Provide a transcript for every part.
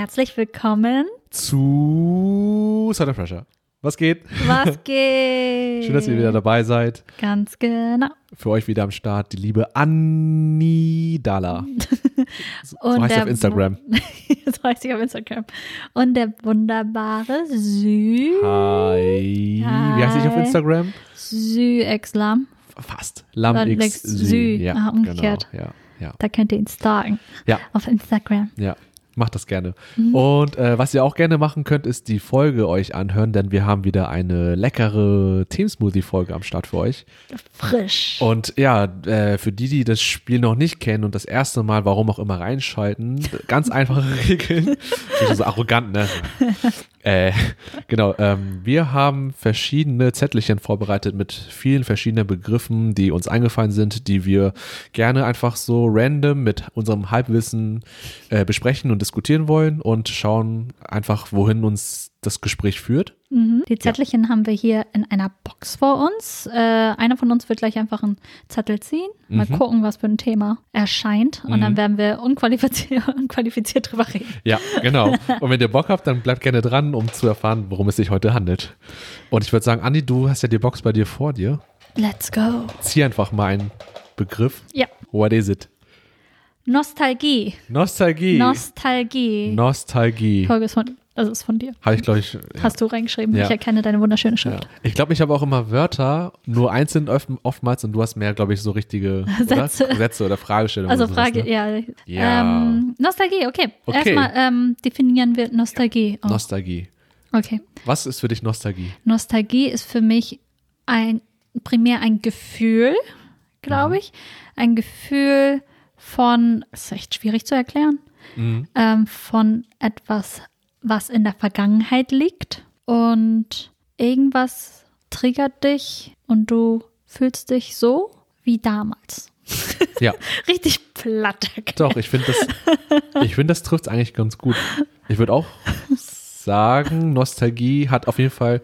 Hi herzlich willkommen. zu of Pressure. Was geht? Was geht? Schön, dass ihr wieder dabei seid. Ganz genau. Für euch wieder am Start die liebe Anni Dala. So, so heißt sie auf Instagram. so heißt sie auf Instagram. Und der wunderbare Sü. Hi. Wie heißt ich auf Hi. Instagram? Sü Exlam. Fast. Lam Dann X X Sü. Ja, Ah, umgekehrt. Genau. Ja, ja, Da könnt ihr ihn stalken. ja, Auf Instagram. ja. Macht das gerne. Mhm. Und äh, was ihr auch gerne machen könnt, ist die Folge euch anhören, denn wir haben wieder eine leckere Team-Smoothie-Folge am Start für euch. Frisch. Und ja, äh, für die, die das Spiel noch nicht kennen und das erste Mal, warum auch immer, reinschalten, ganz einfache Regeln. So arrogant, ne? äh, genau, ähm, wir haben verschiedene Zettelchen vorbereitet mit vielen verschiedenen Begriffen, die uns eingefallen sind, die wir gerne einfach so random mit unserem Halbwissen äh, besprechen und diskutieren wollen und schauen einfach, wohin uns das Gespräch führt. Mhm. Die Zettelchen haben wir hier in einer Box vor uns. Äh, einer von uns wird gleich einfach einen Zettel ziehen, mal Mhm. gucken, was für ein Thema erscheint. Und dann werden wir unqualifiziert, unqualifiziert drüber reden. Ja, genau. Und wenn ihr Bock habt, dann bleibt gerne dran, um zu erfahren, worum es sich heute handelt. Und ich würde sagen, Andi, du hast ja die Box bei dir vor dir. Let's go. Zieh einfach mal einen Begriff. Ja. What is it? Nostalgie. Nostalgie. Nostalgie. Nostalgie. Folge ist von, also ist von dir. Habe ich, glaube ich. Ja. Hast du reingeschrieben. Ja. Ich erkenne deine wunderschöne Ja. Schrift. Ich glaube, ich habe auch immer Wörter, nur einzeln oft, oftmals und du hast mehr, glaube ich, so richtige Sätze. Oder? Sätze oder Fragestellungen. Also oder Frage, ne? ja. Ja. Ähm, Nostalgie, okay. Okay. Erstmal ähm, definieren wir Nostalgie. Oh, Nostalgie. okay. Was ist für dich Nostalgie? Nostalgie ist für mich ein primär ein Gefühl, glaube ich. Ein Gefühl von, ist echt schwierig zu erklären, Mhm. ähm, von etwas, was in der Vergangenheit liegt und irgendwas triggert dich und du fühlst dich so wie damals. Ja. Richtig platt. Doch, ich finde das, ich finde das trifft es eigentlich ganz gut. Ich würde auch sagen, Nostalgie hat auf jeden Fall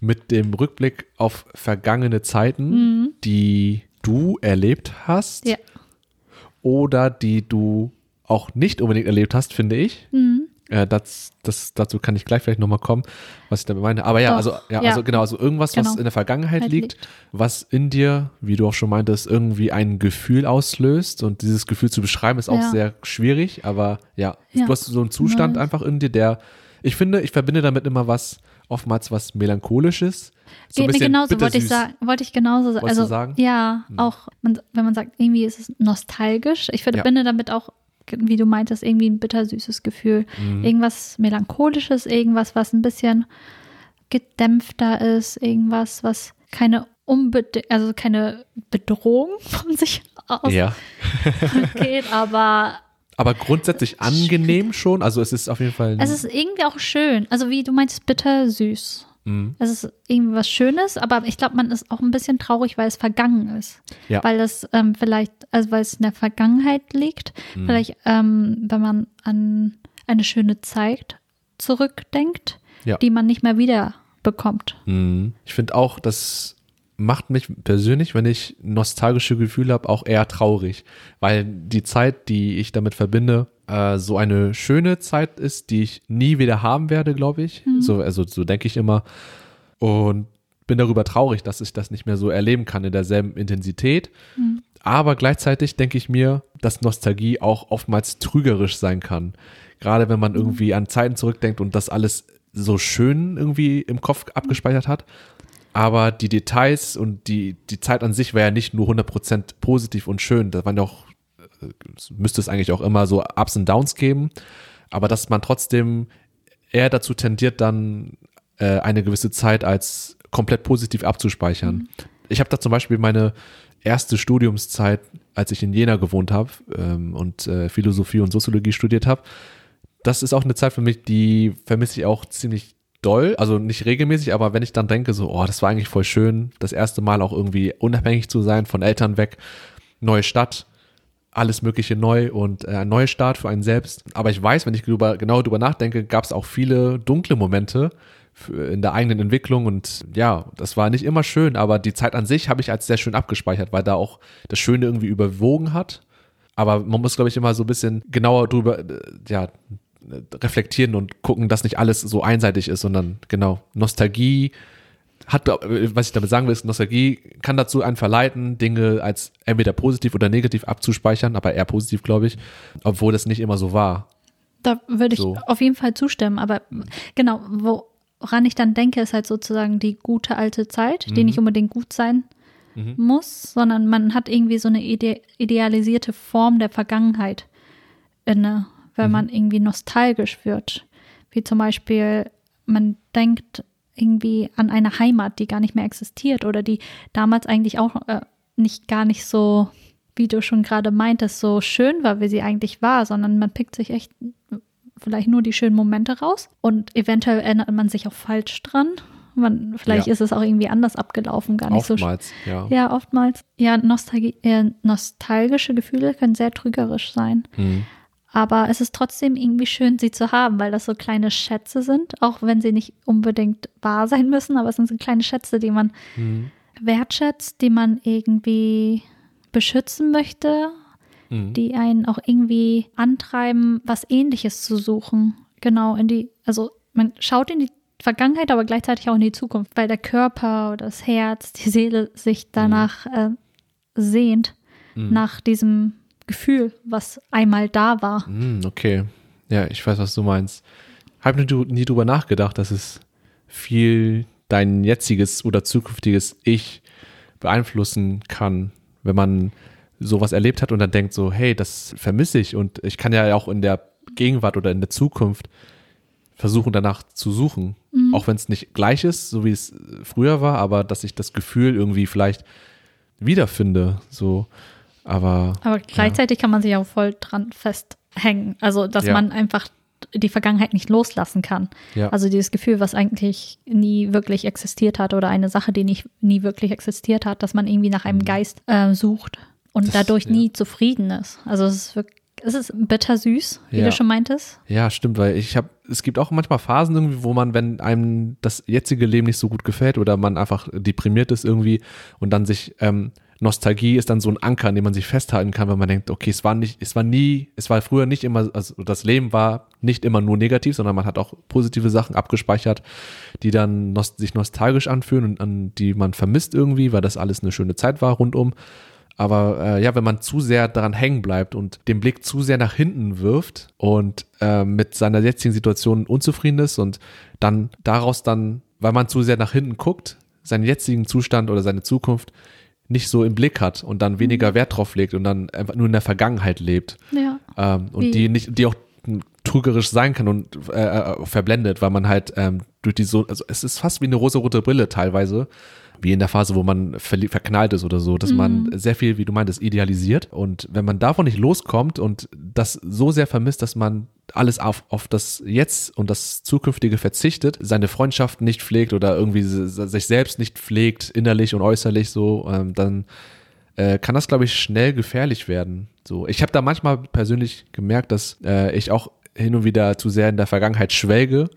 mit dem Rückblick auf vergangene Zeiten, die du erlebt hast Mhm. Ja. oder die du auch nicht unbedingt erlebt hast, finde ich. Mhm. Äh, das, das, dazu kann ich gleich vielleicht nochmal kommen, was ich damit meine. Aber ja, Doch, also, ja, ja. also genau, also irgendwas, was Genau. in der Vergangenheit Halt liegt, liegt. was in dir, wie du auch schon meintest, irgendwie ein Gefühl auslöst. Und dieses Gefühl zu beschreiben, ist auch Ja. sehr schwierig. Aber ja, Ja. du hast so einen Zustand einfach in dir, der, ich finde, ich verbinde damit immer was, oftmals was Melancholisches. So Geht mir genauso, wollte ich sagen. Wollte ich genauso sagen. Also, sagen? ja, auch, man, wenn man sagt, irgendwie ist es nostalgisch. Ich verbinde damit auch, wie du meintest, irgendwie ein bittersüßes Gefühl. Mhm. Irgendwas Melancholisches, irgendwas, was ein bisschen gedämpfter ist, irgendwas, was keine Unbede also keine Bedrohung von sich aus Ja. geht, aber Aber grundsätzlich angenehm schon. Also es ist auf jeden Fall. es ist irgendwie auch schön. Also wie du meintest, bittersüß. Mhm. Es ist irgendwie was Schönes, aber ich glaube, man ist auch ein bisschen traurig, weil es vergangen ist. Ja. Weil es ähm, vielleicht, also weil es in der Vergangenheit liegt. Mhm. Vielleicht, ähm, wenn man an eine schöne Zeit zurückdenkt, Ja. die man nicht mehr wieder bekommt. Mhm. Ich finde auch, das macht mich persönlich, wenn ich nostalgische Gefühle habe, auch eher traurig, weil die Zeit, die ich damit verbinde, äh, so eine schöne Zeit ist, die ich nie wieder haben werde, glaube ich. So, also so denke ich immer und bin darüber traurig, dass ich das nicht mehr so erleben kann in derselben Intensität. Aber gleichzeitig denke ich mir, dass Nostalgie auch oftmals trügerisch sein kann. Gerade wenn man irgendwie an Zeiten zurückdenkt und das alles so schön irgendwie im Kopf abgespeichert hat. Aber die Details und die, die Zeit an sich war ja nicht nur 100% positiv und schön. Da waren ja auch, müsste es eigentlich auch immer so Ups und Downs geben. Aber dass man trotzdem eher dazu tendiert, dann äh, eine gewisse Zeit als komplett positiv abzuspeichern. Ich habe da zum Beispiel meine erste Studiumszeit, als ich in Jena gewohnt habe ähm, und äh, Philosophie und Soziologie studiert habe. Das ist auch eine Zeit für mich, die vermisse ich auch ziemlich doll, also nicht regelmäßig, aber wenn ich dann denke, so, oh, das war eigentlich voll schön, das erste Mal auch irgendwie unabhängig zu sein, von Eltern weg, neue Stadt, alles Mögliche neu und äh, ein neuer Start für einen selbst. Aber ich weiß, wenn ich drüber, genau drüber nachdenke, gab es auch viele dunkle Momente in der eigenen Entwicklung und ja, das war nicht immer schön, aber die Zeit an sich habe ich als sehr schön abgespeichert, weil da auch das Schöne irgendwie überwogen hat. Aber man muss, glaube ich, immer so ein bisschen genauer drüber, äh, ja, reflektieren und gucken, dass nicht alles so einseitig ist, sondern genau, Nostalgie hat, äh, was ich damit sagen will, ist, Nostalgie kann dazu einen verleiten, Dinge als entweder positiv oder negativ abzuspeichern, aber eher positiv, glaube ich, obwohl das nicht immer so war. Da würde ich So. auf jeden Fall zustimmen. Aber genau, woran ich dann denke, ist halt sozusagen die gute alte Zeit, die Mhm. nicht unbedingt gut sein muss, sondern man hat irgendwie so eine ide idealisierte Form der Vergangenheit inne, wenn Mhm. man irgendwie nostalgisch wird. Wie zum Beispiel, man denkt irgendwie an eine Heimat, die gar nicht mehr existiert oder die damals eigentlich auch äh, nicht gar nicht so, wie du schon gerade meintest, so schön war, wie sie eigentlich war, sondern man pickt sich echt vielleicht nur die schönen Momente raus und eventuell erinnert man sich auch falsch dran. Man, vielleicht Ja. ist es auch irgendwie anders abgelaufen, gar nicht so Oftmals, ja. ja, oftmals. Ja, Nostalgie, äh, nostalgische Gefühle können sehr trügerisch sein. Mhm. Aber es ist trotzdem irgendwie schön, sie zu haben, weil das so kleine Schätze sind, auch wenn sie nicht unbedingt wahr sein müssen, aber es sind so kleine Schätze, die man Mhm. wertschätzt, die man irgendwie beschützen möchte, Mhm. die einen auch irgendwie antreiben, was ähnliches zu suchen. Genau, in die, also man schaut in die Vergangenheit, aber gleichzeitig auch in die Zukunft, weil der Körper oder das Herz, die Seele sich danach äh, sehnt, Mhm. nach diesem Gefühl, was einmal da war. Mhm, okay. Ja, ich weiß, was du meinst. Hab nie, nie drüber nachgedacht, dass es viel dein jetziges oder zukünftiges Ich beeinflussen kann, wenn man sowas erlebt hat und dann denkt so, hey, das vermisse ich und ich kann ja auch in der Gegenwart oder in der Zukunft versuchen danach zu suchen, auch wenn es nicht gleich ist, so wie es früher war, aber dass ich das Gefühl irgendwie vielleicht wiederfinde, so, aber Aber gleichzeitig kann man sich auch voll dran festhängen. Also, dass Ja. man einfach die Vergangenheit nicht loslassen kann. ja, Also dieses Gefühl, was eigentlich nie wirklich existiert hat oder eine Sache, die nicht, nie wirklich existiert hat, dass man irgendwie nach einem Geist äh, sucht und Mhm. Das- dadurch ja. nie zufrieden ist. Also es ist wirklich, es ist bittersüß, wie Ja. du schon meintest. Ja, stimmt, weil ich habe, es gibt auch manchmal Phasen irgendwie, wo man, wenn einem das jetzige Leben nicht so gut gefällt oder man einfach deprimiert ist irgendwie und dann sich ähm, Nostalgie ist dann so ein Anker, an dem man sich festhalten kann, wenn man denkt, okay, es war nicht, es war nie, es war früher nicht immer, also das Leben war nicht immer nur negativ, sondern man hat auch positive Sachen abgespeichert, die dann nos sich nostalgisch anfühlen und an die man vermisst irgendwie, weil das alles eine schöne Zeit war rundum. Aber äh, ja, wenn man zu sehr daran hängen bleibt und den Blick zu sehr nach hinten wirft und äh, mit seiner jetzigen Situation unzufrieden ist und dann daraus dann, weil man zu sehr nach hinten guckt, seinen jetzigen Zustand oder seine Zukunft nicht so im Blick hat und dann weniger Wert drauf legt und dann einfach nur in der Vergangenheit lebt Ja. ähm, und Wie- die nicht, die auch trügerisch sein kann und äh, äh, verblendet, weil man halt ähm, durch die so, also es ist fast wie eine rosa-rote Brille teilweise, wie in der Phase, wo man verknallt ist oder so, dass man sehr viel, wie du meintest, idealisiert. Und wenn man davon nicht loskommt und das so sehr vermisst, dass man alles auf, auf das Jetzt und das Zukünftige verzichtet, seine Freundschaft nicht pflegt oder irgendwie sich selbst nicht pflegt, innerlich und äußerlich so, ähm, dann äh, kann das, glaube ich, schnell gefährlich werden. So, ich habe da manchmal persönlich gemerkt, dass äh, ich auch hin und wieder zu sehr in der Vergangenheit schwelge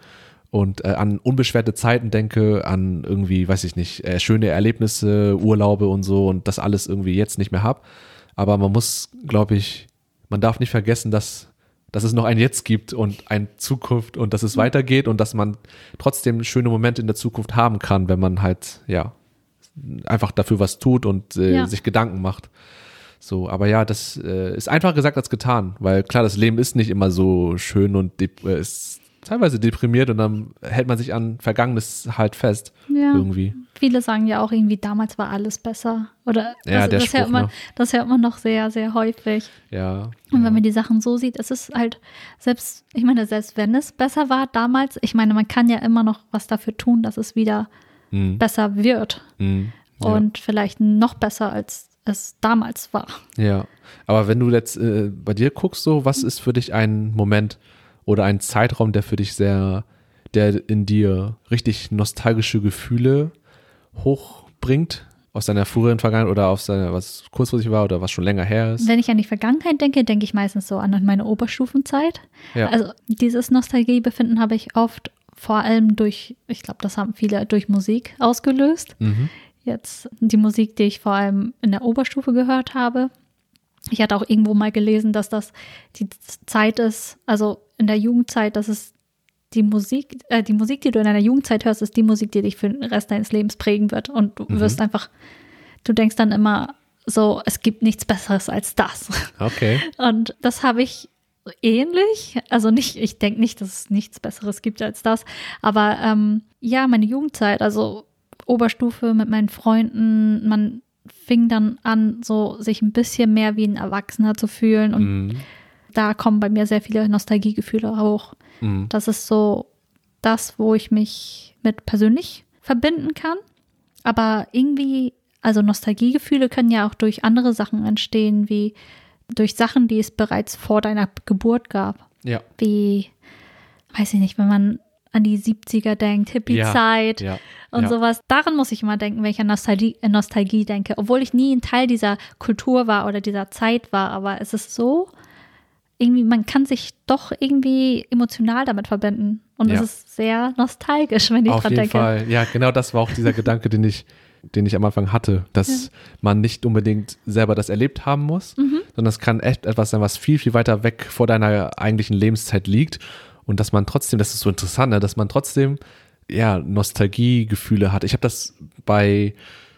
und äh, an unbeschwerte Zeiten denke, an irgendwie, weiß ich nicht, äh, schöne Erlebnisse, Urlaube und so und das alles irgendwie jetzt nicht mehr hab. Aber man muss, glaube ich, man darf nicht vergessen, dass dass es noch ein Jetzt gibt und eine Zukunft und dass es weitergeht und dass man trotzdem schöne Momente in der Zukunft haben kann, wenn man halt, ja, einfach dafür was tut und äh, Ja. sich Gedanken macht. So, aber ja, das äh, ist einfacher gesagt als getan, weil klar, das Leben ist nicht immer so schön und äh, ist teilweise deprimiert und dann hält man sich an Vergangenes halt fest Ja. irgendwie. Viele sagen ja auch irgendwie, damals war alles besser. Oder Ja, das, der das, hört man, ne? das hört man noch sehr, sehr häufig. Ja. Und ja. wenn man die Sachen so sieht, es ist halt, selbst, ich meine, selbst wenn es besser war damals, ich meine, man kann ja immer noch was dafür tun, dass es wieder Mhm. besser wird. Mhm. Ja. Und vielleicht noch besser, als es damals war. Ja, aber wenn du jetzt äh, bei dir guckst, so, was ist für dich ein Moment oder ein Zeitraum, der für dich sehr, der in dir richtig nostalgische Gefühle hochbringt? Aus deiner früheren Vergangenheit oder aus deiner, was kurzfristig war oder was schon länger her ist? Wenn ich an die Vergangenheit denke, denke ich meistens so an meine Oberstufenzeit. Ja. Also dieses Nostalgiebefinden habe ich oft vor allem durch, ich glaube, das haben viele durch Musik ausgelöst. Mhm. Jetzt die Musik, die ich vor allem in der Oberstufe gehört habe. Ich hatte auch irgendwo mal gelesen, dass das die Zeit ist, also in der Jugendzeit, das ist die Musik, äh, die Musik, die du in deiner Jugendzeit hörst, ist die Musik, die dich für den Rest deines Lebens prägen wird. Und du Mhm. wirst einfach, du denkst dann immer so, es gibt nichts Besseres als das. Okay. Und das habe ich ähnlich. Also nicht, ich denke nicht, dass es nichts Besseres gibt als das. Aber ähm, ja, meine Jugendzeit, also Oberstufe mit meinen Freunden, man fing dann an, so sich ein bisschen mehr wie ein Erwachsener zu fühlen. Und Mhm. Da kommen bei mir sehr viele Nostalgiegefühle hoch. Mhm. Das ist so das, wo ich mich mit persönlich verbinden kann. Aber irgendwie, also Nostalgiegefühle können ja auch durch andere Sachen entstehen, wie durch Sachen, die es bereits vor deiner Geburt gab. Ja. Wie, weiß ich nicht, wenn man an die 70er denkt, Hippie-Zeit Ja. und ja. sowas. Daran muss ich immer denken, wenn ich an Nostalgie, an Nostalgie denke. Obwohl ich nie ein Teil dieser Kultur war oder dieser Zeit war. Aber es ist so, irgendwie, man kann sich doch irgendwie emotional damit verbinden. Und Ja. es ist sehr nostalgisch, wenn ich Auf dran jeden denke. Fall. Ja, genau das war auch dieser Gedanke, den ich, den ich am Anfang hatte, dass man nicht unbedingt selber das erlebt haben muss, Mhm. sondern es kann echt etwas sein, was viel, viel weiter weg vor deiner eigentlichen Lebenszeit liegt und dass man trotzdem, das ist so interessant, ne, dass man trotzdem ja Nostalgiegefühle hat. Ich habe das bei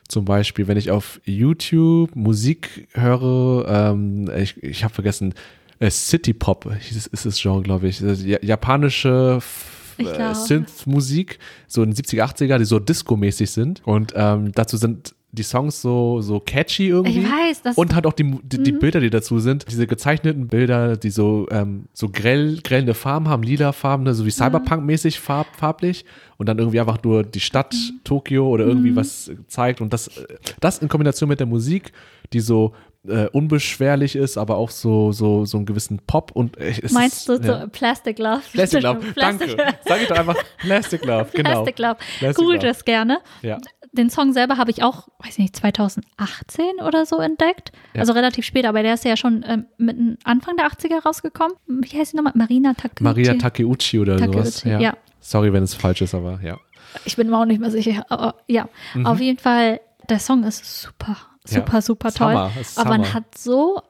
zum Beispiel, wenn ich auf YouTube Musik höre, ähm, ich, ich habe vergessen, äh, City Pop ist, ist das Genre, glaube ich, Also japanische F- Ich äh, glaube. Synth-Musik, so in den 70er, 80er, die so Disco-mäßig sind. Und ähm, dazu sind die Songs so, so catchy irgendwie. Ich weiß, das- Und halt auch die, die, die Bilder, die dazu sind. Diese gezeichneten Bilder, die so, ähm, so grell, grellende Farben haben, lila Farben, so wie Cyberpunk-mäßig farb, farblich. Und dann irgendwie einfach nur die Stadt Tokio oder irgendwie was zeigt. Und das, äh, das in Kombination mit der Musik, die so äh, unbeschwerlich ist, aber auch so, so, so einen gewissen Pop und äh, Meinst du ist, ja. so Plastic Love? Plastic Love, Plastic, danke. Sag ich doch einfach Plastic Love, genau. Plastic Love. Plastic Google Love. das gerne. Ja. Den Song selber habe ich auch, weiß nicht, 2018 oder so entdeckt. Ja. Also relativ spät, aber der ist ja schon ähm, mit Anfang der 80er rausgekommen. Wie heißt sie nochmal? Marina Takeuchi. Maria Takeuchi oder sowas. Takeuchi, Ja. ja. Sorry, wenn es falsch ist, aber ja. Ich bin mir auch nicht mehr sicher, aber ja. Mhm. Auf jeden Fall, der Song ist super, super, Ja. super toll. Ist aber man hat so,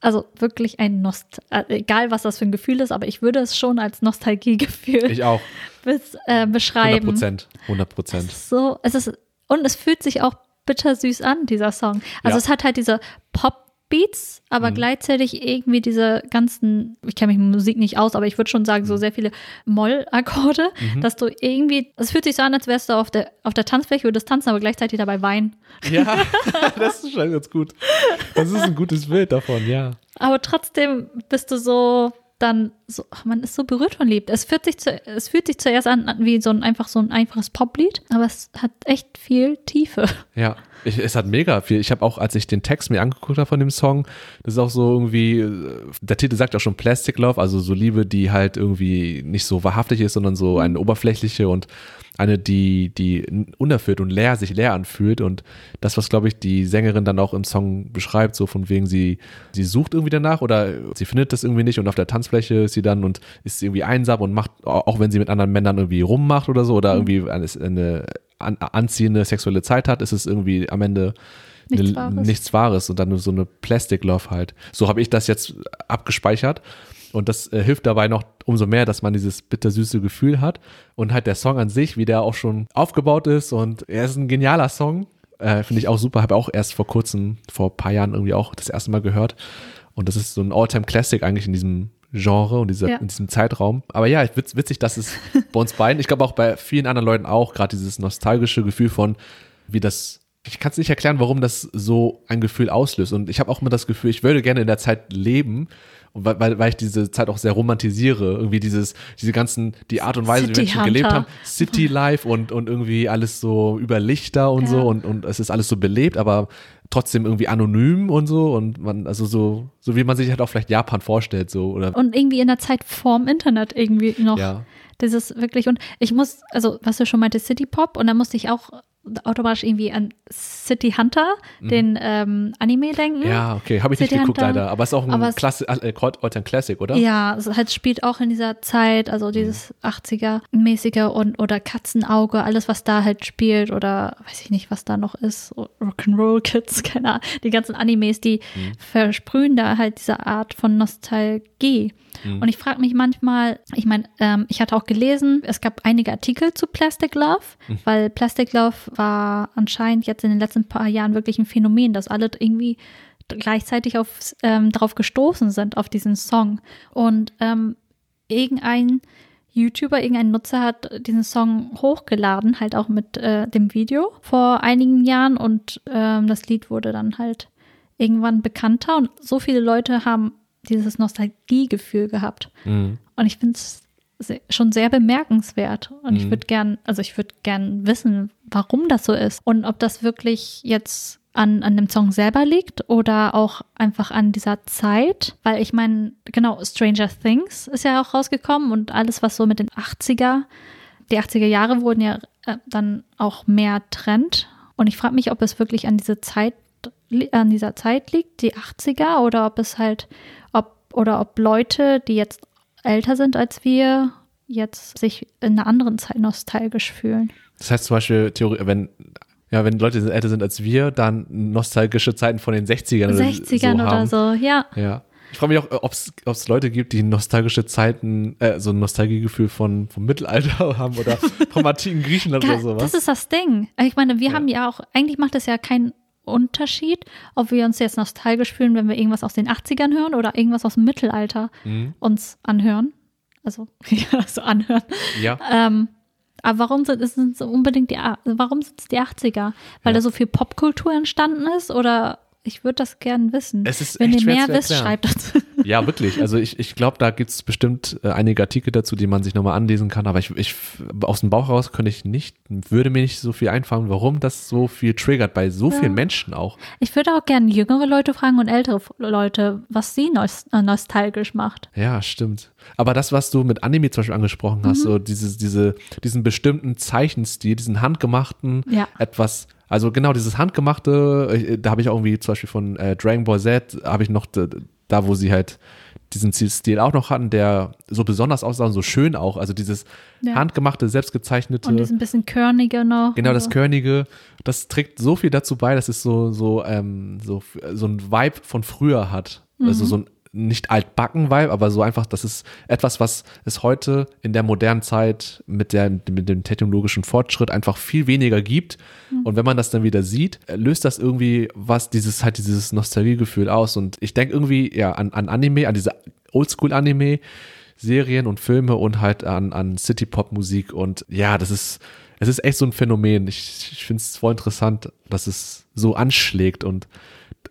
also wirklich ein Nost, äh, egal was das für ein Gefühl ist, aber ich würde es schon als Nostalgiegefühl Ich auch. bis, äh, 100 beschreiben. Prozent. 100 Prozent. so, es ist, und es fühlt sich auch bittersüß an, dieser Song. Also Ja. es hat halt diese Pop-Beats, aber gleichzeitig irgendwie diese ganzen, ich kenne mich mit Musik nicht aus, aber ich würde schon sagen, so sehr viele Moll-Akkorde, dass du irgendwie, es fühlt sich so an, als wärst du auf der, auf der Tanzfläche, würdest tanzen, aber gleichzeitig dabei weinen. Ja, das ist schon ganz gut. Das ist ein gutes Bild davon, ja. Aber trotzdem bist du so dann so, ach, man ist so berührt von Lied. Es fühlt sich, zu, es fühlt sich zuerst an wie so ein einfach so ein einfaches Poplied, aber es hat echt viel Tiefe. Ja, ich, es hat mega viel. Ich habe auch, als ich den Text mir angeguckt habe von dem Song, das ist auch so irgendwie, äh, der Titel sagt auch schon Plastic Love, also so Liebe, die halt irgendwie nicht so wahrhaftig ist, sondern so eine oberflächliche und eine, die, die unerfüllt und leer, sich leer anfühlt. Und das, was, glaube ich, die Sängerin dann auch im Song beschreibt, so von wegen, sie, sie sucht irgendwie danach oder sie findet das irgendwie nicht und auf der Tanzfläche ist sie dann und ist irgendwie einsam und macht, auch wenn sie mit anderen Männern irgendwie rummacht oder so oder irgendwie eine, eine an, anziehende sexuelle Zeit hat, ist es irgendwie am Ende Nichts eine, Wahres. nichts Wahres und dann nur so eine Plastic Love halt. So habe ich das jetzt abgespeichert und das äh, hilft dabei noch umso mehr, dass man dieses bittersüße Gefühl hat und halt der Song an sich, wie der auch schon aufgebaut ist und er ist ein genialer Song, äh, finde ich auch super, habe auch erst vor kurzem, vor ein paar Jahren irgendwie auch das erste Mal gehört und das ist so ein All-Time-Classic eigentlich in diesem Genre und dieser, Ja. in diesem Zeitraum. Aber ja, witz, witzig, dass es bei uns beiden, ich glaube auch bei vielen anderen Leuten auch, gerade dieses nostalgische Gefühl von, wie das, ich kann es nicht erklären, warum das so ein Gefühl auslöst. Und ich habe auch immer das Gefühl, ich würde gerne in der Zeit leben, und weil, weil, ich diese Zeit auch sehr romantisiere. Irgendwie dieses, diese ganzen, die Art und Weise, wie City Menschen gelebt haben. City Life und, und irgendwie alles so über Lichter und Ja. so und, und es ist alles so belebt, aber trotzdem irgendwie anonym und so und man, also so, so wie man sich halt auch vielleicht Japan vorstellt, so, oder, Und irgendwie in der Zeit vorm Internet irgendwie noch. ja. Das ist wirklich, und ich muss, also was du schon meinte, City Pop, und da musste ich auch automatisch irgendwie an City Hunter, den ähm, Anime denken. Mhm. Ja, okay, habe ich nicht City geguckt Hunter. leider, aber es ist auch ein Klassi äh, ein Classic, oder? Ja, es halt spielt auch in dieser Zeit, also dieses 80er-mäßige und oder Katzenauge, alles, was da halt spielt oder weiß ich nicht, was da noch ist, Rock'n'Roll Kids, keine Ahnung, die ganzen Animes, die versprühen da halt diese Art von Nostalgie. Und ich frage mich manchmal, ich meine, ähm, ich hatte auch gelesen, es gab einige Artikel zu Plastic Love, weil Plastic Love war anscheinend jetzt in den letzten paar Jahren wirklich ein Phänomen, dass alle irgendwie gleichzeitig auf, ähm, darauf gestoßen sind, auf diesen Song. Und ähm, irgendein YouTuber, irgendein Nutzer hat diesen Song hochgeladen, halt auch mit äh, dem Video vor einigen Jahren und ähm, das Lied wurde dann halt irgendwann bekannter und so viele Leute haben dieses Nostalgiegefühl gehabt. Mhm. Und ich finde es schon sehr bemerkenswert. Und ich Mhm. würde gern, also ich würde gern wissen, warum das so ist. Und ob das wirklich jetzt an, an dem Song selber liegt oder auch einfach an dieser Zeit. Weil ich meine, genau, Stranger Things ist ja auch rausgekommen und alles, was so mit den 80er, die 80er Jahre wurden ja äh, dann auch mehr Trend. Und ich frage mich, ob es wirklich an diese Zeit an dieser Zeit liegt, die 80er, oder ob es halt, ob, oder ob Leute, die jetzt älter sind als wir, jetzt sich in einer anderen Zeit nostalgisch fühlen. Das heißt zum Beispiel, Theorie, wenn, ja, wenn Leute älter sind als wir, dann nostalgische Zeiten von den 60ern, 60ern oder oder so. haben. so, ja. Ja. Ich frage mich auch, ob es Leute gibt, die nostalgische Zeiten, äh, so ein Nostalgiegefühl von, vom Mittelalter haben oder vom antiken Griechenland oder sowas. Das ist das Ding. Ich meine, wir Ja. haben ja auch, eigentlich macht es ja keinen Unterschied, ob wir uns jetzt nostalgisch fühlen, wenn wir irgendwas aus den 80ern hören oder irgendwas aus dem Mittelalter Mhm. uns anhören. Also, ja, so anhören. Ja, Ähm, aber warum sind es unbedingt die, warum sind es die 80er? Weil Ja. da so viel Popkultur entstanden ist oder ich würde das gern wissen. Es ist Wenn ihr mehr wisst, schreibt dazu. ja, wirklich. Also ich, ich glaube, da gibt es bestimmt äh, einige Artikel dazu, die man sich nochmal anlesen kann. Aber ich, ich aus dem Bauch raus könnte ich nicht, würde mir nicht so viel einfallen, warum das so viel triggert bei so vielen Menschen auch. Ich würde auch gerne jüngere Leute fragen und ältere Leute, was sie äh, nostalgisch macht. Ja, stimmt. Aber das, was du mit Anime zum Beispiel angesprochen hast, so dieses, diese, diesen bestimmten Zeichenstil, diesen handgemachten, Ja. etwas, also genau dieses handgemachte, äh, da habe ich auch irgendwie zum Beispiel von äh, Dragon Ball Z, habe ich noch da, wo sie halt diesen Stil auch noch hatten, der so besonders aussah und so schön auch, also dieses Ja. handgemachte, selbstgezeichnete. Und diesen bisschen körnige noch. Genau, das Also, Körnige, das trägt so viel dazu bei, dass es so, so, ähm, so, so ein Vibe von früher hat. Also Mhm. so ein nicht altbacken-Vibe, aber so einfach, das ist etwas, was es heute in der modernen Zeit mit, der, mit dem technologischen Fortschritt einfach viel weniger gibt. Mhm. Und wenn man das dann wieder sieht, löst das irgendwie was, dieses, halt dieses Nostalgiegefühl aus. Und ich denke irgendwie, ja, an, an Anime, an diese Oldschool-Anime, Serien und Filme und halt an, an City-Pop-Musik. Und ja, das ist, es ist echt so ein Phänomen. Ich, ich finde es voll interessant, dass es so anschlägt und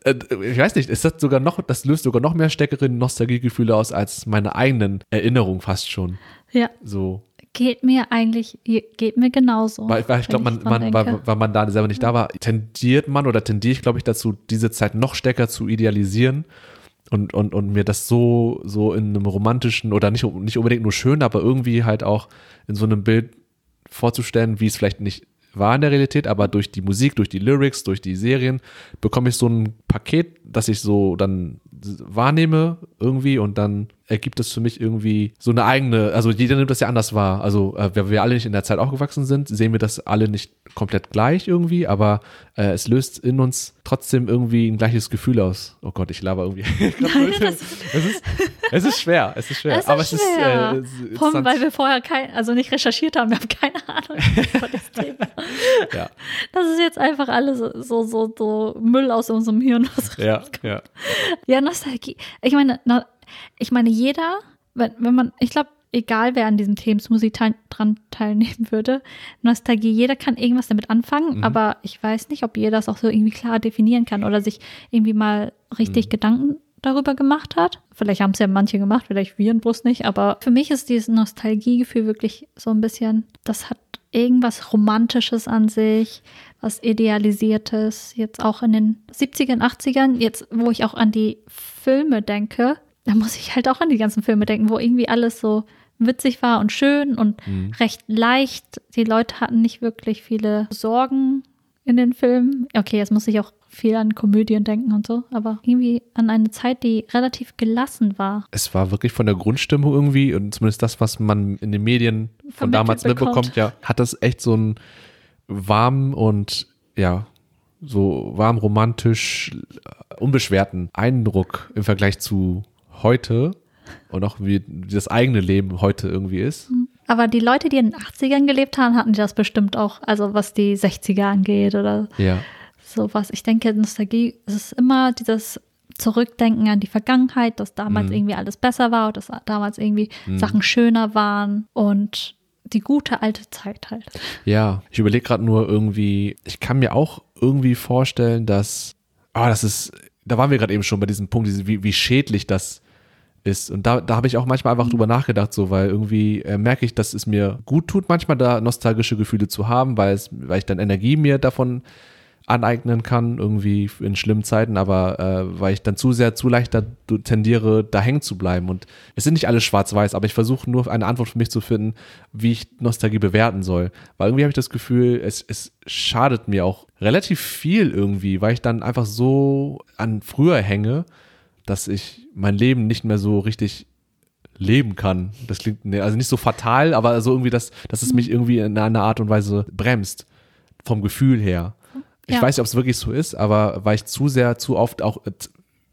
ich weiß nicht, ist das sogar noch, das löst sogar noch mehr stärkere Nostalgiegefühle aus als meine eigenen Erinnerungen fast schon. Ja, So, geht mir eigentlich, geht mir genauso. weil, weil ich glaube, man, man, weil, weil man da selber nicht da war, tendiert man oder tendiere ich, glaube ich, dazu, diese Zeit noch stärker zu idealisieren und, und, und mir das so, so in einem romantischen oder nicht, nicht unbedingt nur schön, aber irgendwie halt auch in so einem Bild vorzustellen, wie es vielleicht nicht war in der Realität, aber durch die Musik, durch die Lyrics, durch die Serien bekomme ich so ein Paket, das ich so dann wahrnehme irgendwie und dann ergibt es für mich irgendwie so eine eigene, also jeder nimmt das ja anders wahr. Also äh, weil wir alle nicht in der Zeit aufgewachsen sind, sehen wir das alle nicht komplett gleich irgendwie, aber äh, es löst in uns trotzdem irgendwie ein gleiches Gefühl aus. Oh Gott, ich laber irgendwie. es, ist, es ist schwer, es ist schwer. Es ist aber schwer. es ist, äh, interessant. weil wir vorher kein, also nicht recherchiert haben, wir haben keine Ahnung über das Thema. ja, Das ist jetzt einfach alles so, so, so Müll aus unserem Hirn. was ja, ja. Ja, Nostalgie. Ich meine, ich meine, jeder, wenn, wenn man, ich glaube, egal wer an diesem Themensmusik teil, dran teilnehmen würde, Nostalgie, jeder kann irgendwas damit anfangen, Mhm. aber ich weiß nicht, ob jeder das auch so irgendwie klar definieren kann oder sich irgendwie mal richtig Mhm. Gedanken darüber gemacht hat. Vielleicht haben es ja manche gemacht, vielleicht wir bloß nicht, aber für mich ist dieses Nostalgiegefühl wirklich so ein bisschen, das hat irgendwas Romantisches an sich, was Idealisiertes, jetzt auch in den 70ern, 80ern, jetzt wo ich auch an die Filme denke, da muss ich halt auch an die ganzen Filme denken, wo irgendwie alles so witzig war und schön und Mhm. recht leicht. Die Leute hatten nicht wirklich viele Sorgen in den Filmen. Okay, jetzt muss ich auch viel an Komödien denken und so, aber irgendwie an eine Zeit, die relativ gelassen war. Es war wirklich von der Grundstimmung irgendwie und zumindest das, was man in den Medien von Vermittelt damals mitbekommt, bekommt. ja, hat das echt so einen warmen und ja, so warm, romantisch, äh, unbeschwerten Eindruck im Vergleich zu heute und auch wie das eigene Leben heute irgendwie ist. Aber die Leute, die in den 80ern gelebt haben, hatten das bestimmt auch, also was die 60er angeht oder Ja. sowas. Ich denke, Nostalgie ist immer dieses Zurückdenken an die Vergangenheit, dass damals Mhm. irgendwie alles besser war, dass damals irgendwie Sachen schöner waren und die gute alte Zeit halt. Ja, ich überlege gerade nur irgendwie, ich kann mir auch irgendwie vorstellen, dass, ah, das ist, da waren wir gerade eben schon bei diesem Punkt, wie, wie schädlich das ist. Und da, da habe ich auch manchmal einfach drüber nachgedacht, so, weil irgendwie äh, merke ich, dass es mir gut tut, manchmal da nostalgische Gefühle zu haben, weil es, weil ich dann Energie mir davon aneignen kann, irgendwie in schlimmen Zeiten, aber äh, weil ich dann zu sehr, zu leicht da tendiere, da hängen zu bleiben. Und es sind nicht alle schwarz-weiß, aber ich versuche nur eine Antwort für mich zu finden, wie ich Nostalgie bewerten soll. Weil irgendwie habe ich das Gefühl, es, es schadet mir auch relativ viel irgendwie, weil ich dann einfach so an früher hänge, dass ich mein Leben nicht mehr so richtig leben kann. Das klingt nee, also nicht so fatal, aber so irgendwie, dass, dass es mich irgendwie in einer Art und Weise bremst. Vom Gefühl her. Ich Ja. weiß nicht, ob es wirklich so ist, aber weil ich zu sehr, zu oft auch, äh,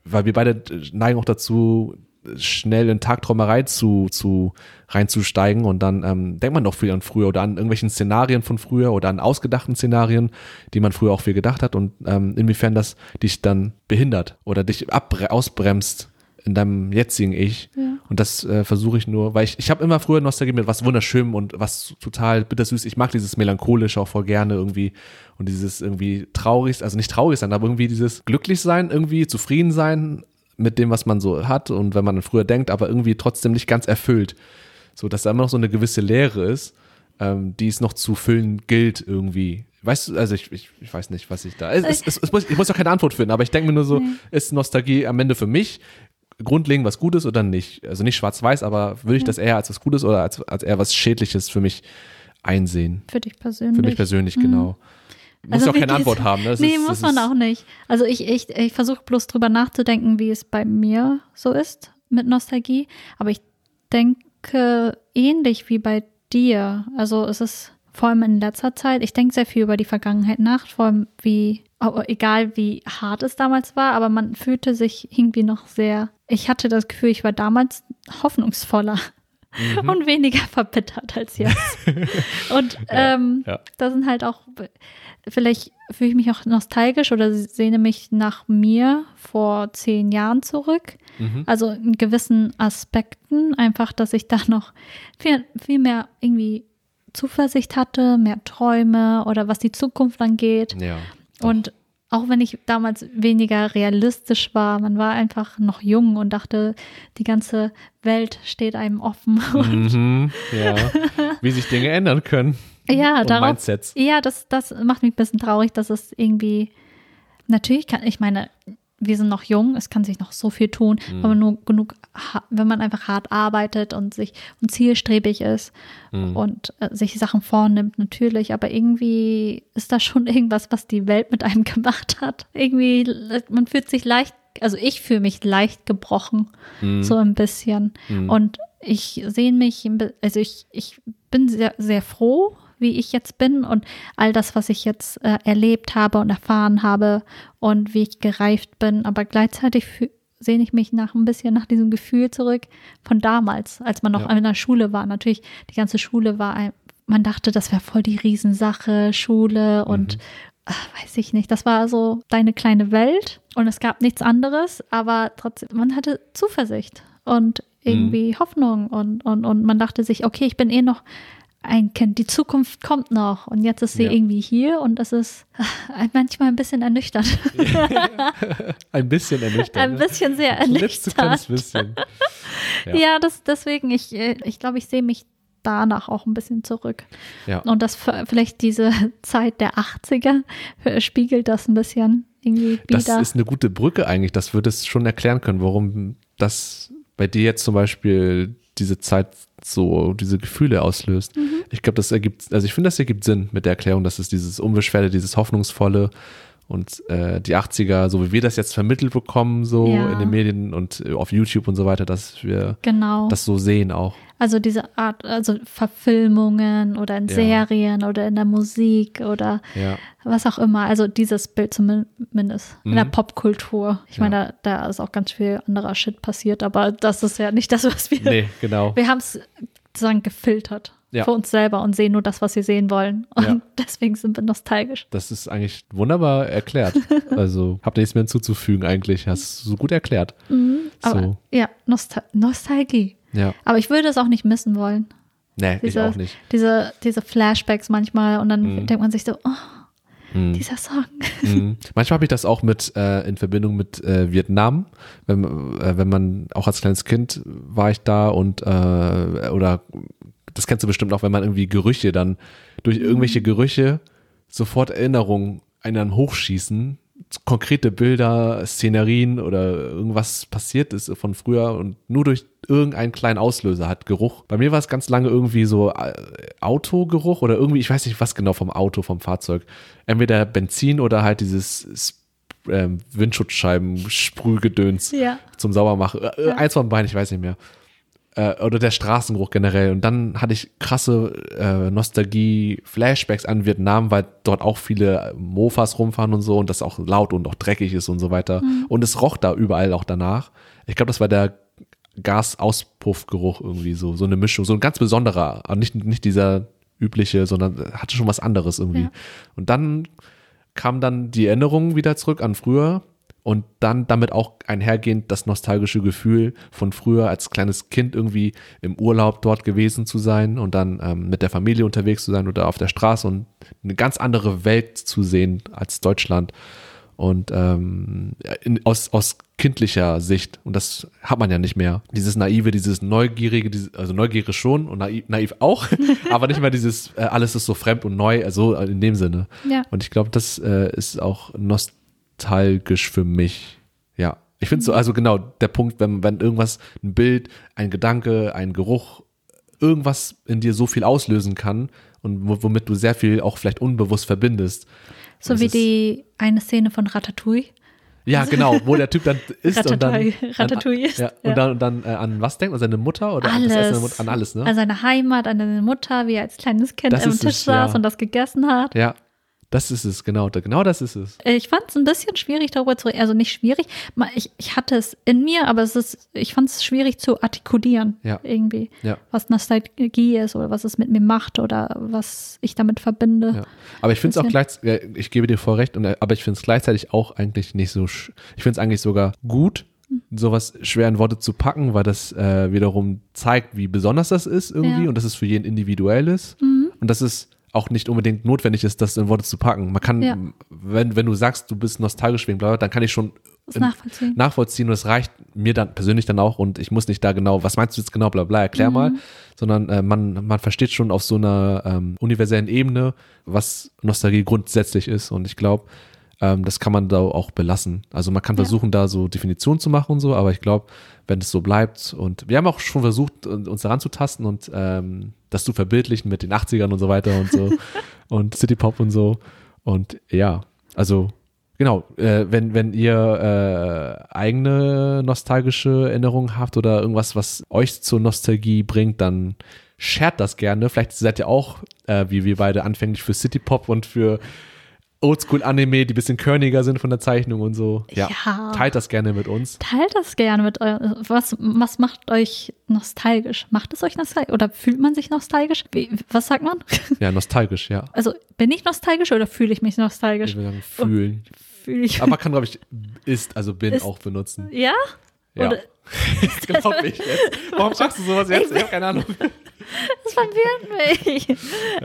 weil wir beide neigen auch dazu, schnell in Tagträumerei zu, zu reinzusteigen und dann ähm, denkt man doch viel an früher oder an irgendwelchen Szenarien von früher oder an ausgedachten Szenarien, die man früher auch viel gedacht hat und ähm, inwiefern das dich dann behindert oder dich ausbremst in deinem jetzigen Ich. Ja. Und das äh, versuche ich nur, weil ich, ich habe immer früher Nostalgie mit was wunderschönem und was total bittersüß. Ich mag dieses melancholische auch voll gerne irgendwie und dieses irgendwie traurig, also nicht traurig sein, aber irgendwie dieses glücklich sein, irgendwie zufrieden sein mit dem, was man so hat und wenn man an früher denkt, aber irgendwie trotzdem nicht ganz erfüllt. So, dass da immer noch so eine gewisse Leere ist, ähm, die es noch zu füllen gilt irgendwie. Weißt du, also ich, ich, ich weiß nicht, was ich da. Es, es, es, es muss, ich muss auch keine Antwort finden, aber ich denke mir nur so, Nee. ist Nostalgie am Ende für mich grundlegend was Gutes oder nicht? Also nicht schwarz-weiß, aber würde ich das eher als was Gutes oder als, als eher was Schädliches für mich einsehen? Für dich persönlich. Für mich persönlich, genau. Muss Also auch keine Antwort haben. Ne? Das nee, ist, muss man auch nicht. Also ich, ich, ich versuche bloß drüber nachzudenken, wie es bei mir so ist mit Nostalgie. Aber ich denke ähnlich wie bei dir. Also es ist vor allem in letzter Zeit, ich denke sehr viel über die Vergangenheit nach, vor allem wie, egal wie hart es damals war, aber man fühlte sich irgendwie noch sehr, ich hatte das Gefühl, ich war damals hoffnungsvoller Mhm. und weniger verbittert als jetzt. und Ja, ähm, ja. da sind halt auch, vielleicht fühle ich mich auch nostalgisch oder sehne mich nach mir vor zehn Jahren zurück. Mhm. Also in gewissen Aspekten, einfach, dass ich da noch viel, viel mehr irgendwie Zuversicht hatte, mehr Träume oder was die Zukunft angeht. Ja. doch. Und auch wenn ich damals weniger realistisch war, man war einfach noch jung und dachte, die ganze Welt steht einem offen. Mhm, ja. Wie sich Dinge ändern können. ja, und darauf, Mindsets. ja, das, das macht mich ein bisschen traurig, dass es irgendwie, natürlich kann, ich meine, wir sind noch jung, es kann sich noch so viel tun, Mhm. wenn man nur genug, wenn man einfach hart arbeitet und sich und zielstrebig ist Mhm. und äh, sich Sachen vornimmt, natürlich, aber irgendwie ist da schon irgendwas, was die Welt mit einem gemacht hat. Irgendwie, man fühlt sich leicht, also ich fühle mich leicht gebrochen, Mhm. so ein bisschen. Mhm. Und ich sehe mich, also ich, ich bin sehr, sehr froh, wie ich jetzt bin und all das, was ich jetzt äh, erlebt habe und erfahren habe und wie ich gereift bin. Aber gleichzeitig sehne ich mich nach ein bisschen nach diesem Gefühl zurück von damals, als man noch Ja. in der Schule war. Natürlich, die ganze Schule war ein, man dachte, das wäre voll die Riesensache, Schule und ach, weiß ich nicht, das war so deine kleine Welt und es gab nichts anderes, aber trotzdem, man hatte Zuversicht und irgendwie Hoffnung und, und, und man dachte sich, okay, ich bin eh noch ein Kind, die Zukunft kommt noch und jetzt ist sie Ja. irgendwie hier und das ist manchmal ein bisschen ernüchternd. Ein bisschen ernüchternd. ein ne? bisschen sehr ernüchternd. bisschen. Ja, Ja. das, deswegen, ich, äh, ich glaube, ich sehe mich danach auch ein bisschen zurück. Ja. Und das vielleicht diese Zeit der 80er äh, spiegelt das ein bisschen irgendwie Das wieder. ist eine gute Brücke eigentlich. Das würde es schon erklären können, warum das bei dir jetzt zum Beispiel diese Zeit so diese Gefühle auslöst. Mhm. Ich glaube, das ergibt, also ich finde, das ergibt Sinn mit der Erklärung, dass es dieses Unbeschwerte, dieses Hoffnungsvolle und äh, die 80er, so wie wir das jetzt vermittelt bekommen, so Ja. in den Medien und äh, auf YouTube und so weiter, dass wir Genau. das so sehen auch. Also diese Art, also Verfilmungen oder in Ja. Serien oder in der Musik oder Ja. was auch immer. Also dieses Bild zumindest in der Mhm. Popkultur. Ich meine, da, da ist auch ganz viel anderer Shit passiert, aber das ist ja nicht das, was wir. Nee, genau. Wir haben es sozusagen gefiltert Ja. für uns selber und sehen nur das, was wir sehen wollen. Und Ja. deswegen sind wir nostalgisch. Das ist eigentlich wunderbar erklärt. Also ihr nichts mehr hinzuzufügen eigentlich. Hast du so gut erklärt. Aber So. ja, Nostal Nostalgie. Ja. Aber ich würde es auch nicht missen wollen. Nee, ich Diese, auch nicht. Diese, diese Flashbacks manchmal und dann Mhm. denkt man sich so, oh, Mhm. dieser Song. Mhm. Manchmal habe ich das auch mit äh, in Verbindung mit äh, Vietnam. Wenn, äh, wenn man auch als kleines Kind war ich da und äh, oder das kennst du bestimmt auch, wenn man irgendwie Gerüche dann durch irgendwelche Gerüche sofort Erinnerungen einen hochschießen, konkrete Bilder, Szenerien oder irgendwas passiert ist von früher und nur durch irgendeinen kleinen Auslöser hat Geruch. Bei mir war es ganz lange irgendwie so äh, Autogeruch oder irgendwie, ich weiß nicht was genau vom Auto, vom Fahrzeug. Entweder Benzin oder halt dieses S- ähm, Windschutzscheiben-Sprühgedöns Ja. zum Saubermachen. Äh, Ja. Eins von beiden, ich weiß nicht mehr. Äh, oder der Straßengeruch generell. Und dann hatte ich krasse äh, Nostalgie, Flashbacks an Vietnam, weil dort auch viele Mofas rumfahren und so und das auch laut und auch dreckig ist und so weiter. Und es roch da überall auch danach. Ich glaube, das war der Gasauspuffgeruch irgendwie so, so eine Mischung, so ein ganz besonderer, nicht, nicht dieser übliche, sondern hatte schon was anderes irgendwie. Ja. Und dann kam dann die Erinnerung wieder zurück an früher und dann damit auch einhergehend das nostalgische Gefühl von früher als kleines Kind irgendwie im Urlaub dort gewesen zu sein und dann ähm, mit der Familie unterwegs zu sein oder auf der Straße und eine ganz andere Welt zu sehen als Deutschland und ähm, in, aus, aus kindlicher Sicht und das hat man ja nicht mehr. Dieses naive, dieses neugierige, dieses, also neugierig schon und naiv, naiv auch, aber nicht mehr dieses äh, alles ist so fremd und neu, also in dem Sinne. Ja. Und ich glaube, das äh, ist auch nostalgisch für mich. Ja. Ich finde so, also genau, der Punkt, wenn, wenn irgendwas, ein Bild, ein Gedanke, ein Geruch, irgendwas in dir so viel auslösen kann und wo- womit du sehr viel auch vielleicht unbewusst verbindest. So wie ist- die eine Szene von Ratatouille. Ja, genau, wo der Typ dann isst und dann. Ratatouille- an, isst, Ja, und ja. dann, und dann äh, an was denkt? An seine Mutter oder an Essen seiner Mutter? An alles, ne? An seine Heimat, an seine Mutter, wie er als kleines Kind Das am ist Tisch es, ja. saß und das gegessen hat. ja, das ist es, genau. Genau das ist es. Ich fand es ein bisschen schwierig, darüber zu reden. Also nicht schwierig. Ich, ich hatte es in mir, aber es ist, ich fand es schwierig zu artikulieren. Ja. Irgendwie. Ja. Was Nostalgie ist oder was es mit mir macht oder was ich damit verbinde. Ja. Aber ich finde es auch gleichzeitig, ich gebe dir voll recht, und, äh, aber ich finde es gleichzeitig auch eigentlich nicht so, sch- ich finde es eigentlich sogar gut, sowas schwer in Worte zu packen, weil das äh, wiederum zeigt, wie besonders das ist irgendwie und dass es für jeden individuell ist und dass es auch nicht unbedingt notwendig ist, das in Worte zu packen. Man kann, Ja. wenn, wenn du sagst, du bist nostalgisch wegen bla, bla, dann kann ich schon in- nachvollziehen. nachvollziehen und es reicht mir dann persönlich dann auch und ich muss nicht da genau, was meinst du jetzt genau, bla bla, erklär Mhm. mal, sondern äh, man, man versteht schon auf so einer ähm, universellen Ebene, was Nostalgie grundsätzlich ist und ich glaube, ähm, das kann man da auch belassen. Also man kann Ja. versuchen, da so Definitionen zu machen und so, aber ich glaube, wenn es so bleibt und wir haben auch schon versucht, un- uns daran zu tasten und ähm, das zu verbildlichen mit den 80ern und so weiter und so und City Pop und so und ja, also Genau, äh, wenn, wenn ihr äh, eigene nostalgische Erinnerungen habt oder irgendwas, was euch zur Nostalgie bringt, dann shared das gerne. Vielleicht seid ihr auch, äh, wie wir beide, anfänglich für City Pop und für Oldschool-Anime, die ein bisschen körniger sind von der Zeichnung und so. Ja, Ja. teilt das gerne mit uns. Teilt das gerne mit euch. Was, was macht euch nostalgisch? Macht es euch nostalgisch? Oder fühlt man sich nostalgisch? Wie, was sagt man? Ja, nostalgisch, ja. Also bin ich nostalgisch oder fühle ich mich Ich nostalgisch? würde sagen, fühlen. Fühle ich Aber man kann, glaube ich, ist, also bin Ist- auch benutzen. Ja? Ja. Oder, Glaube ich jetzt. Warum sagst du sowas jetzt? Ich habe keine Ahnung. das verwirrt mich.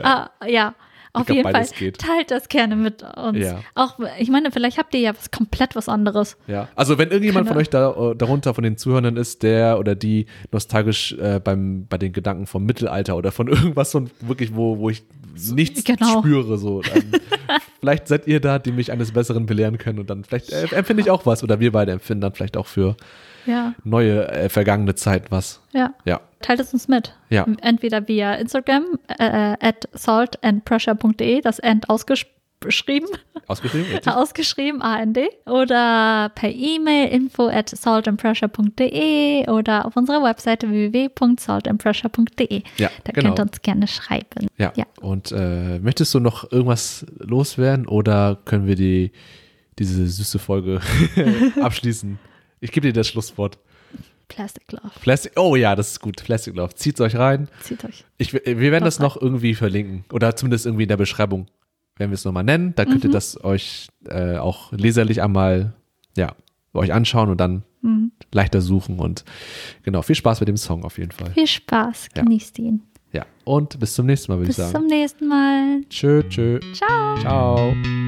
Ah, ja. Auf glaub, jeden Fall. geht. Teilt das gerne mit uns. Ja. Auch, ich meine, vielleicht habt ihr ja was komplett was anderes. Ja, also wenn irgendjemand Keine- von euch da, äh, darunter von den Zuhörern ist, der oder die nostalgisch äh, beim, bei den Gedanken vom Mittelalter oder von irgendwas von wirklich, wo, wo ich nichts Genau. spüre, so. Dann, vielleicht seid ihr da, die mich eines Besseren belehren können und dann vielleicht äh, empfinde ich auch was oder wir beide empfinden dann vielleicht auch für Ja. neue, äh, vergangene Zeit was. Ja. Ja. Teilt es uns mit. Ja. Entweder via Instagram äh, at saltandpressure.de, das End ausgeschrieben, Ausgeschrieben? Richtig? ausgeschrieben, AND, oder per E-Mail info at saltandpressure.de oder auf unserer Webseite www.saltandpressure.de. Ja, Da genau. könnt ihr uns gerne schreiben. Ja. Ja. Und äh, möchtest du noch irgendwas loswerden oder können wir die, diese süße Folge abschließen? Ich gebe dir das Schlusswort. Plastic Love. Plastic, oh ja, das ist gut. Plastic Love. Zieht euch rein. Zieht euch. Ich, wir werden das noch irgendwie verlinken. Oder zumindest irgendwie in der Beschreibung. Werden wir es nochmal nennen. Da könnt ihr das euch äh, auch leserlich einmal, ja, euch anschauen und dann Mhm. leichter suchen. Und genau, viel Spaß mit dem Song auf jeden Fall. Viel Spaß. Ja. Genießt ihn. Ja. Und bis zum nächsten Mal, würde ich Bis sagen. zum nächsten Mal. Tschö, tschö. Ciao. Ciao.